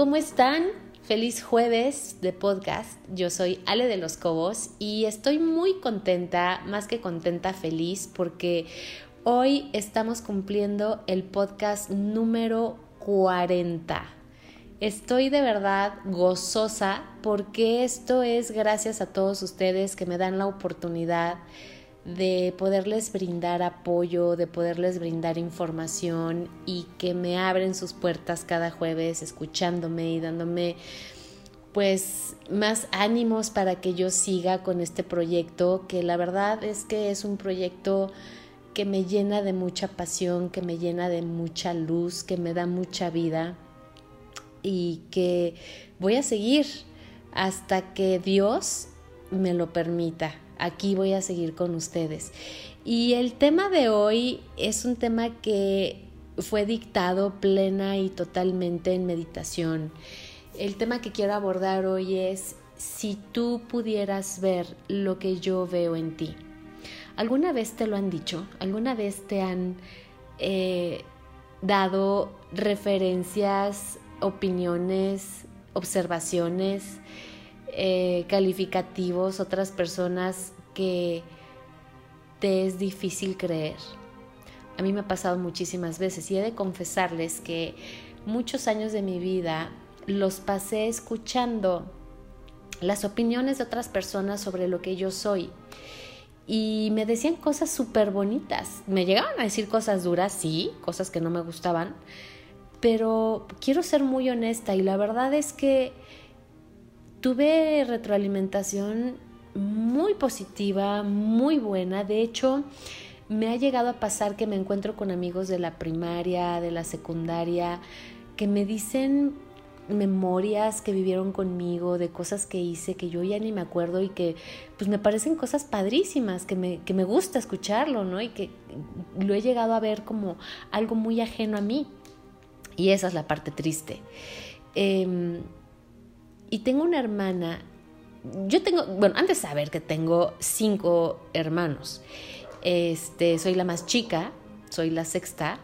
¿cómo están? Feliz jueves de podcast. Yo soy Ale de los Cobos y estoy muy contenta, más que contenta, feliz, porque hoy estamos cumpliendo el podcast número 40. Estoy de verdad gozosa porque esto es gracias a todos ustedes que me dan la oportunidad de poderles brindar apoyo, de poderles brindar información y que me abren sus puertas cada jueves escuchándome y dándome pues más ánimos para que yo siga con este proyecto que la verdad es que es un proyecto que me llena de mucha pasión, que me llena de mucha luz, que me da mucha vida y que voy a seguir hasta que Dios me lo permita aquí voy a seguir con ustedes. Y el tema de hoy es un tema que fue dictado plena y totalmente en meditación. El tema que quiero abordar hoy es si tú pudieras ver lo que yo veo en ti. ¿Alguna vez te lo han dicho? ¿Alguna vez te han eh, dado referencias, opiniones, observaciones? Eh, calificativos, otras personas que te es difícil creer. A mí me ha pasado muchísimas veces y he de confesarles que muchos años de mi vida los pasé escuchando las opiniones de otras personas sobre lo que yo soy. Y me decían cosas súper bonitas. Me llegaban a decir cosas duras, sí, cosas que no me gustaban. Pero quiero ser muy honesta y la verdad es que tuve retroalimentación muy positiva, muy buena. De hecho, me ha llegado a pasar que me encuentro con amigos de la primaria, de la secundaria, que me dicen memorias que vivieron conmigo, de cosas que hice que yo ya ni me acuerdo y que pues me parecen cosas padrísimas, que me, que me gusta escucharlo, ¿no? Y que lo he llegado a ver como algo muy ajeno a mí. Y esa es la parte triste. Em, y tengo una hermana, yo tengo, bueno, antes de saber que tengo cinco hermanos, este, soy la más chica, soy la sexta,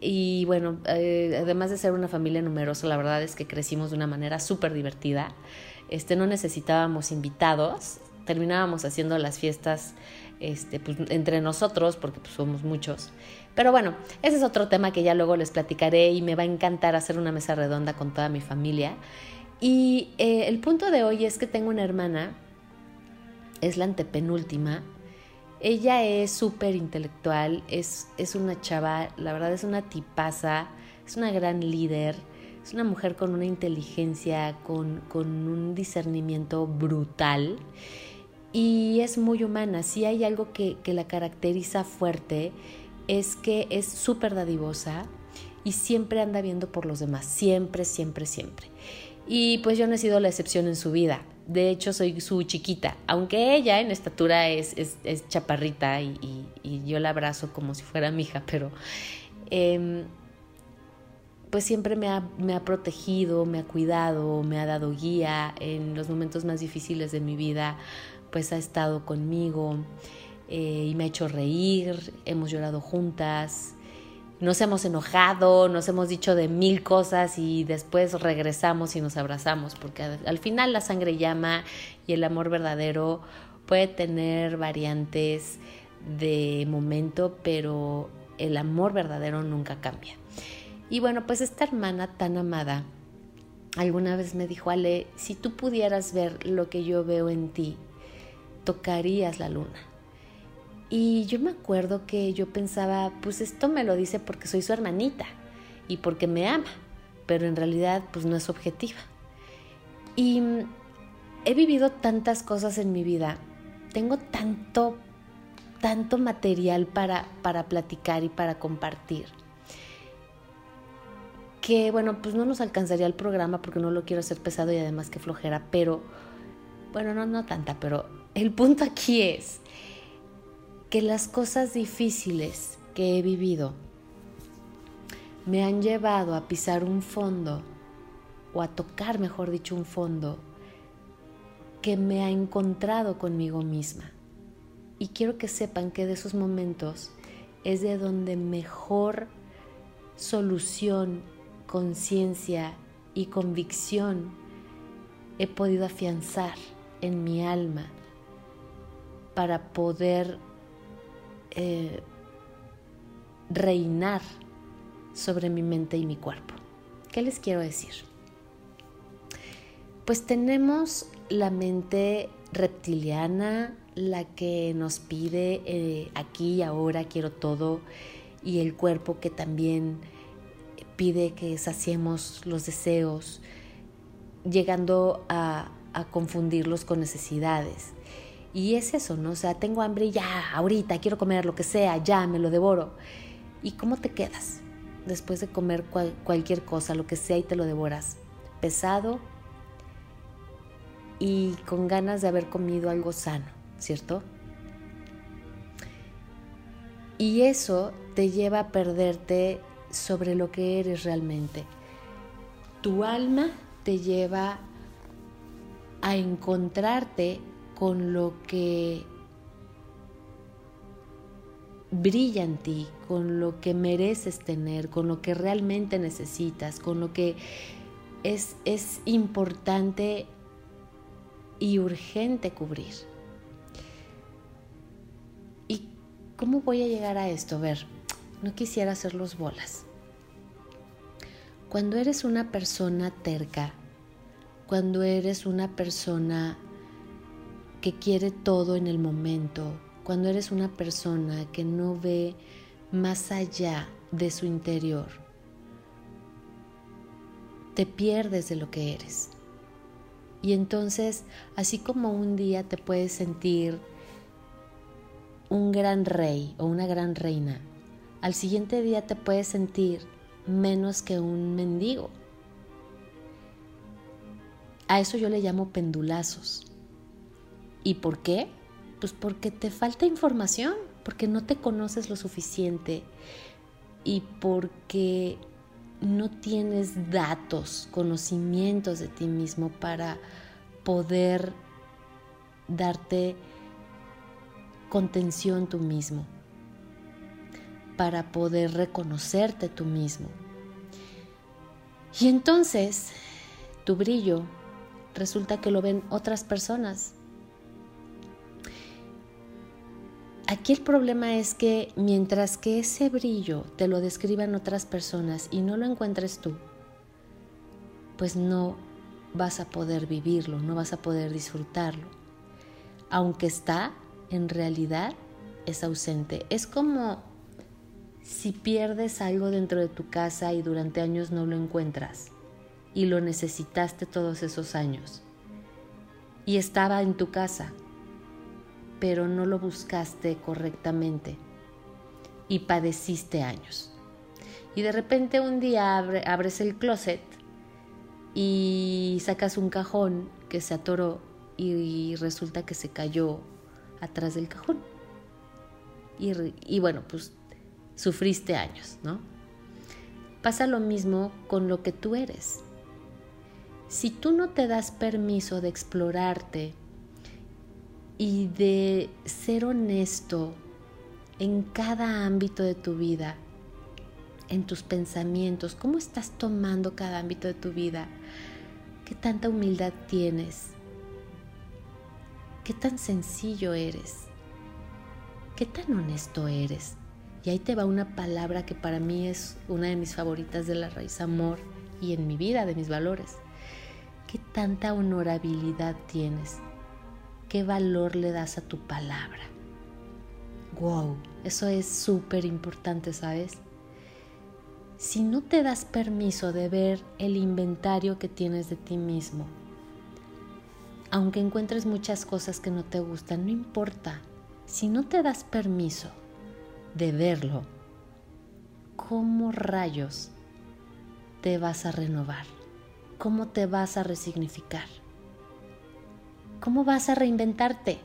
y bueno, eh, además de ser una familia numerosa, la verdad es que crecimos de una manera súper divertida. Este, no necesitábamos invitados, terminábamos haciendo las fiestas este, pues, entre nosotros, porque pues, somos muchos. Pero bueno, ese es otro tema que ya luego les platicaré y me va a encantar hacer una mesa redonda con toda mi familia. Y eh, el punto de hoy es que tengo una hermana, es la antepenúltima. Ella es súper intelectual, es, es una chava, la verdad es una tipaza, es una gran líder, es una mujer con una inteligencia, con, con un discernimiento brutal y es muy humana. Si hay algo que, que la caracteriza fuerte, es que es súper dadivosa y siempre anda viendo por los demás, siempre, siempre, siempre. Y pues yo no he sido la excepción en su vida. De hecho, soy su chiquita, aunque ella en estatura es, es, chaparrita y, yo la abrazo como si fuera mi hija, pero em, pues siempre me ha, me ha, protegido, me ha cuidado, me ha dado guía. En los momentos más difíciles de mi vida, pues ha estado conmigo eh, y me ha hecho reír, hemos llorado juntas, nos hemos enojado, nos hemos dicho de mil cosas y después regresamos y nos abrazamos, porque al final la sangre llama y el amor verdadero puede tener variantes de momento, pero el amor verdadero nunca cambia. Y bueno, pues esta hermana tan amada alguna vez me dijo, Ale, si tú pudieras ver lo que yo veo en ti, tocarías la luna. Y yo me acuerdo que yo pensaba, pues esto me lo dice porque soy su hermanita y porque me ama, pero en realidad pues no es objetiva. Y he vivido tantas cosas en mi vida, tengo tanto, tanto material para, para platicar y para compartir, que bueno, pues no nos alcanzaría el programa porque no lo quiero hacer pesado y además que flojera, pero bueno, no, no tanta, pero el punto aquí es que las cosas difíciles que he vivido me han llevado a pisar un fondo, o a tocar, mejor dicho, un fondo que me ha encontrado conmigo misma. Y quiero que sepan que de esos momentos es de donde mejor solución, conciencia y convicción he podido afianzar en mi alma para poder eh, reinar sobre mi mente y mi cuerpo. ¿Qué les quiero decir? Pues tenemos la mente reptiliana, la que nos pide eh, aquí y ahora quiero todo, y el cuerpo que también pide que saciemos los deseos, llegando a, a confundirlos con necesidades. Y es eso, ¿no? O sea, tengo hambre ya, ahorita, quiero comer lo que sea, ya, me lo devoro. ¿Y cómo te quedas después de comer cualquier cosa, lo que sea, y te lo devoras? Pesado y con ganas de haber comido algo sano, ¿cierto? Y eso te lleva a perderte sobre lo que eres realmente. Tu alma te lleva a encontrarte con lo que brilla en ti, con lo que mereces tener, con lo que realmente necesitas, con lo que es, es importante y urgente cubrir. ¿Y cómo voy a llegar a esto? A ver, no quisiera hacerlos bolas. Cuando eres una persona terca, cuando eres una persona que quiere todo en el momento, cuando eres una persona que no ve más allá de su interior, te pierdes de lo que eres. Y entonces, así como un día te puedes sentir un gran rey o una gran reina, al siguiente día te puedes sentir menos que un mendigo. A eso yo le llamo pendulazos. ¿Y por qué? Pues porque te falta información, porque no te conoces lo suficiente y porque no tienes datos, conocimientos de ti mismo para poder darte contención tú mismo, para poder reconocerte tú mismo. Y entonces tu brillo resulta que lo ven otras personas Aquí el problema es que mientras que ese brillo te lo describan otras personas y no lo encuentres tú, pues no vas a poder vivirlo, no vas a poder disfrutarlo. Aunque está, en realidad es ausente. Es como si pierdes algo dentro de tu casa y durante años no lo encuentras y lo necesitaste todos esos años. Y estaba en tu casa, pero no lo buscaste correctamente y padeciste años. Y de repente un día abres el closet y sacas un cajón que se atoró y, resulta que se cayó atrás del cajón. Y, y bueno, pues sufriste años, ¿no? Pasa lo mismo con lo que tú eres. Si tú no te das permiso de explorarte, y de ser honesto en cada ámbito de tu vida, en tus pensamientos, cómo estás tomando cada ámbito de tu vida, qué tanta humildad tienes, qué tan sencillo eres, qué tan honesto eres. Y ahí te va una palabra que para mí es una de mis favoritas de la raíz amor y en mi vida, de mis valores. ¿Qué tanta honorabilidad tienes? Qué valor le das a tu palabra. Wow, eso es súper importante, ¿sabes? Si no te das permiso de ver el inventario que tienes de ti mismo, aunque encuentres muchas cosas que no te gustan, no importa. Si no te das permiso de verlo, ¿cómo rayos te vas a renovar? ¿Cómo te vas a resignificar? ¿Cómo vas a reinventarte?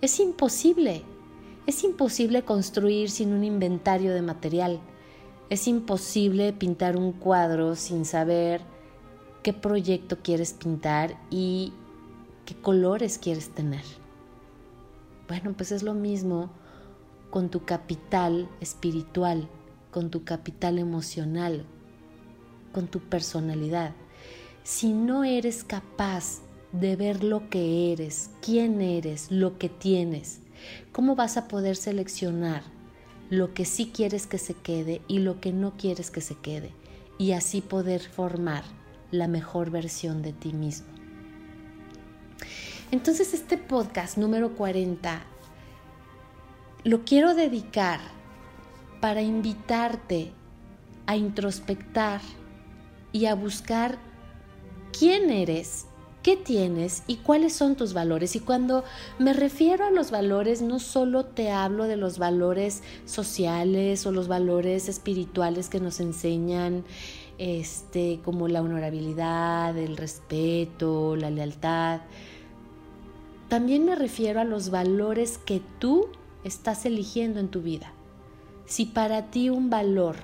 Es imposible. Es imposible construir sin un inventario de material. Es imposible pintar un cuadro sin saber qué proyecto quieres pintar y qué colores quieres tener. Bueno, pues es lo mismo con tu capital espiritual, con tu capital emocional, con tu personalidad. Si no eres capaz de ver lo que eres, quién eres, lo que tienes, ¿cómo vas a poder seleccionar lo que sí quieres que se quede y lo que no quieres que se quede? Y así poder formar la mejor versión de ti mismo. Entonces este podcast número 40 lo quiero dedicar para invitarte a introspectar y a buscar quién eres, qué tienes y cuáles son tus valores. Y cuando me refiero a los valores, no solo te hablo de los valores sociales o los valores espirituales que nos enseñan este como la honorabilidad, el respeto, la lealtad. También me refiero a los valores que tú estás eligiendo en tu vida. Si para ti un valor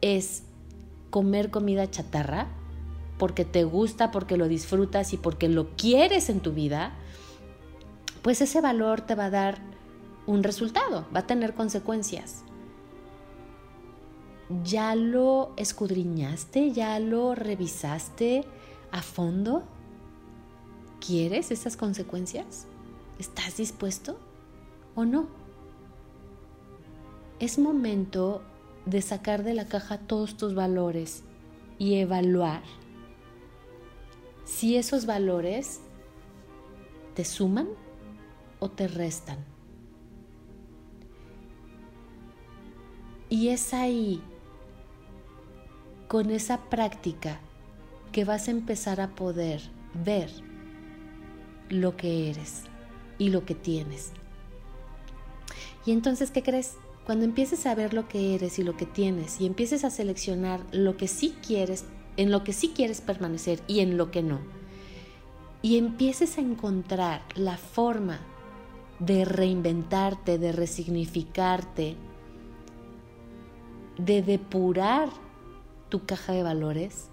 es comer comida chatarra, porque te gusta, porque lo disfrutas y porque lo quieres en tu vida, pues ese valor te va a dar un resultado, va a tener consecuencias. ¿Ya lo escudriñaste? ¿Ya lo revisaste a fondo? ¿Quieres esas consecuencias? ¿Estás dispuesto o no? Es momento de sacar de la caja todos tus valores y evaluar si esos valores te suman o te restan. Y es ahí, con esa práctica, que vas a empezar a poder ver lo que eres y lo que tienes. Y entonces, ¿qué crees? Cuando empieces a ver lo que eres y lo que tienes y empieces a seleccionar lo que sí quieres en lo que sí quieres permanecer y en lo que no. Y empieces a encontrar la forma de reinventarte, de resignificarte, de depurar tu caja de valores,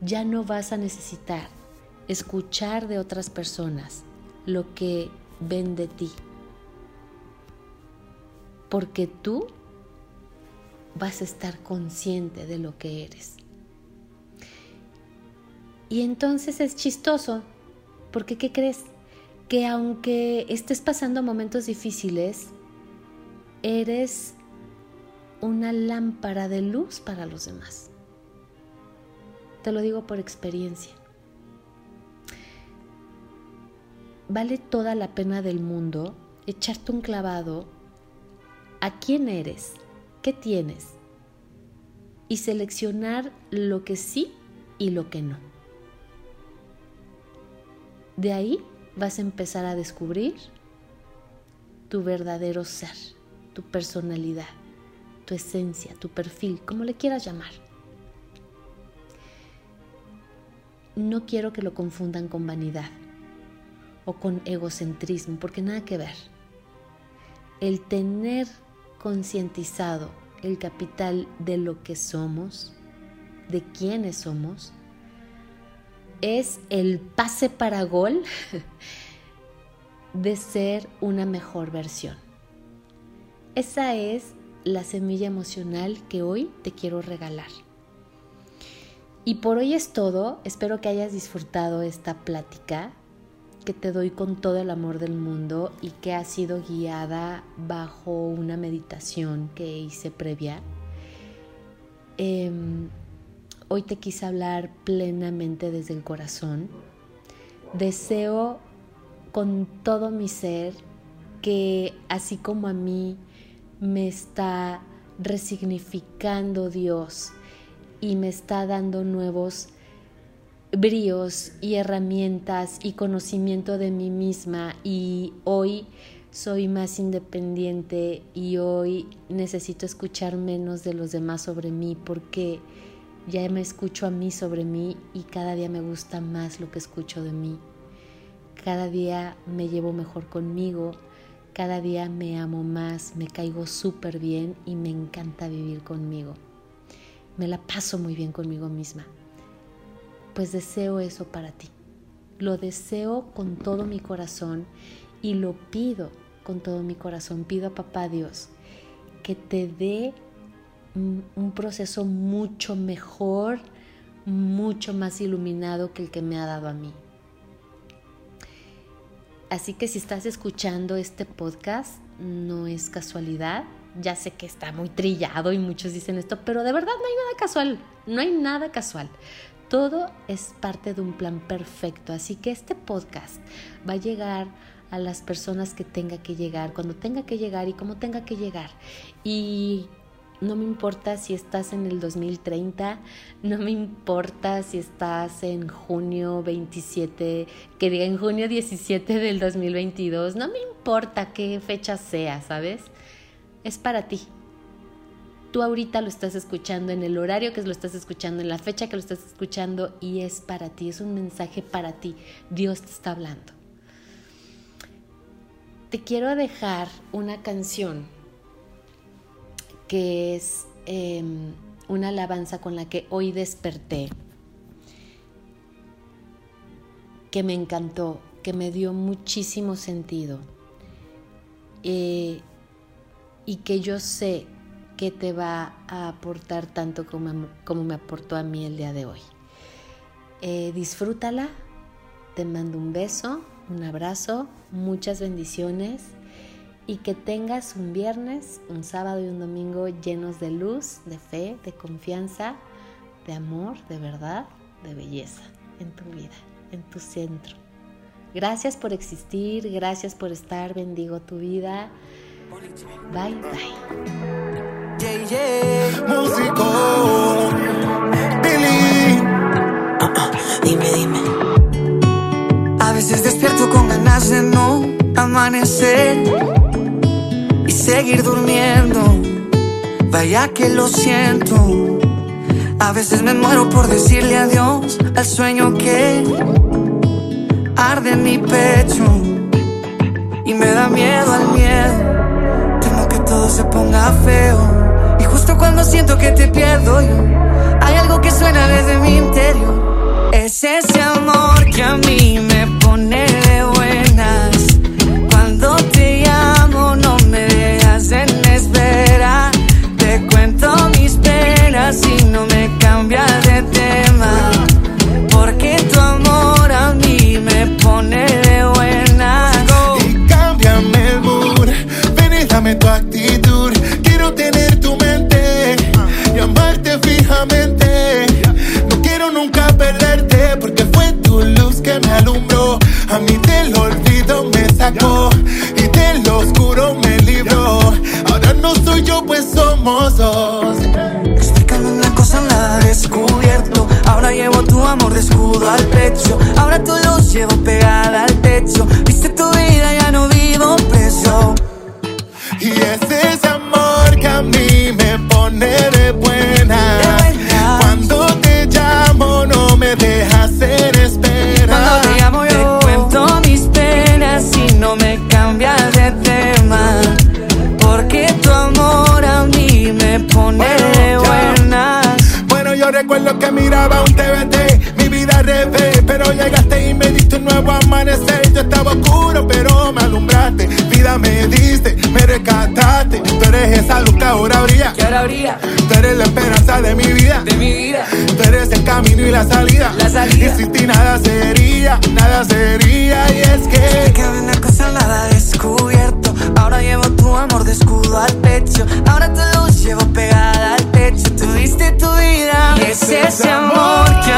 ya no vas a necesitar escuchar de otras personas lo que ven de ti. Porque tú vas a estar consciente de lo que eres. Y entonces es chistoso, porque ¿qué crees? Que aunque estés pasando momentos difíciles, eres una lámpara de luz para los demás. Te lo digo por experiencia. Vale toda la pena del mundo echarte un clavado a quién eres, qué tienes y seleccionar lo que sí y lo que no. De ahí vas a empezar a descubrir tu verdadero ser, tu personalidad, tu esencia, tu perfil, como le quieras llamar. No quiero que lo confundan con vanidad o con egocentrismo, porque nada que ver. El tener concientizado el capital de lo que somos, de quiénes somos, es el pase para gol de ser una mejor versión. Esa es la semilla emocional que hoy te quiero regalar. Y por hoy es todo. Espero que hayas disfrutado esta plática que te doy con todo el amor del mundo y que ha sido guiada bajo una meditación que hice previa. Em, Hoy te quise hablar plenamente desde el corazón. Deseo con todo mi ser que así como a mí me está resignificando Dios y me está dando nuevos bríos y herramientas y conocimiento de mí misma y hoy soy más independiente y hoy necesito escuchar menos de los demás sobre mí porque ya me escucho a mí sobre mí y cada día me gusta más lo que escucho de mí. Cada día me llevo mejor conmigo, cada día me amo más, me caigo súper bien y me encanta vivir conmigo. Me la paso muy bien conmigo misma. Pues deseo eso para ti. Lo deseo con todo mi corazón y lo pido con todo mi corazón. Pido a Papá Dios que te dé un proceso mucho mejor, mucho más iluminado que el que me ha dado a mí. Así que si estás escuchando este podcast, no es casualidad. Ya sé que está muy trillado y muchos dicen esto, pero de verdad no hay nada casual. No hay nada casual. Todo es parte de un plan perfecto. Así que este podcast va a llegar a las personas que tenga que llegar, cuando tenga que llegar y como tenga que llegar. Y no me importa si estás en el 2030, no me importa si estás en junio 27, que diga en junio 17 del 2022, no me importa qué fecha sea, ¿sabes? Es para ti. Tú ahorita lo estás escuchando en el horario que lo estás escuchando, en la fecha que lo estás escuchando y es para ti, es un mensaje para ti. Dios te está hablando. Te quiero dejar una canción que es em, una alabanza con la que hoy desperté, que me encantó, que me dio muchísimo sentido eh, y que yo sé que te va a aportar tanto como, como me aportó a mí el día de hoy. Eh, disfrútala, te mando un beso, un abrazo, muchas bendiciones y que tengas un viernes, un sábado y un domingo llenos de luz, de fe, de confianza, de amor, de verdad, de belleza en tu vida, en tu centro. Gracias por existir, gracias por estar, bendigo tu vida. Bye, bye. Músico, Billy. dime, dime. A veces despierto con ganas de no amanecer seguir durmiendo. Vaya que lo siento. A veces me muero por decirle adiós al sueño que arde en mi pecho. Y me da miedo al miedo. Temo que todo se ponga feo. Y justo cuando siento que te pierdo yo, hay algo que suena desde mi interior. Es ese amor que a mí me pone y no me cambias de tema. Llevo pegada al techo. Viste tu vida, ya no vivo preso. Y es ese amor que a mí me pone de buena. Cuando te llamo, no me dejas en espera. Cuando te llamo, yo te cuento mis penas y no me cambias de tema. Porque tu amor a mí me pone bueno, buenas. Bueno, yo recuerdo que miraba un TVT, me diste, me rescataste. Tú eres esa luz que ahora brilla. Que ahora brilla. Tú eres la esperanza de mi vida. De mi vida. Tú eres el camino y la salida. La salida. Y sin ti nada sería, nada sería. Y es que. Desde que ven cosa nada descubierto. Ahora llevo tu amor de escudo al pecho. Ahora tu luz llevo pegada al techo. Tuviste tu vida. Y es ese amor que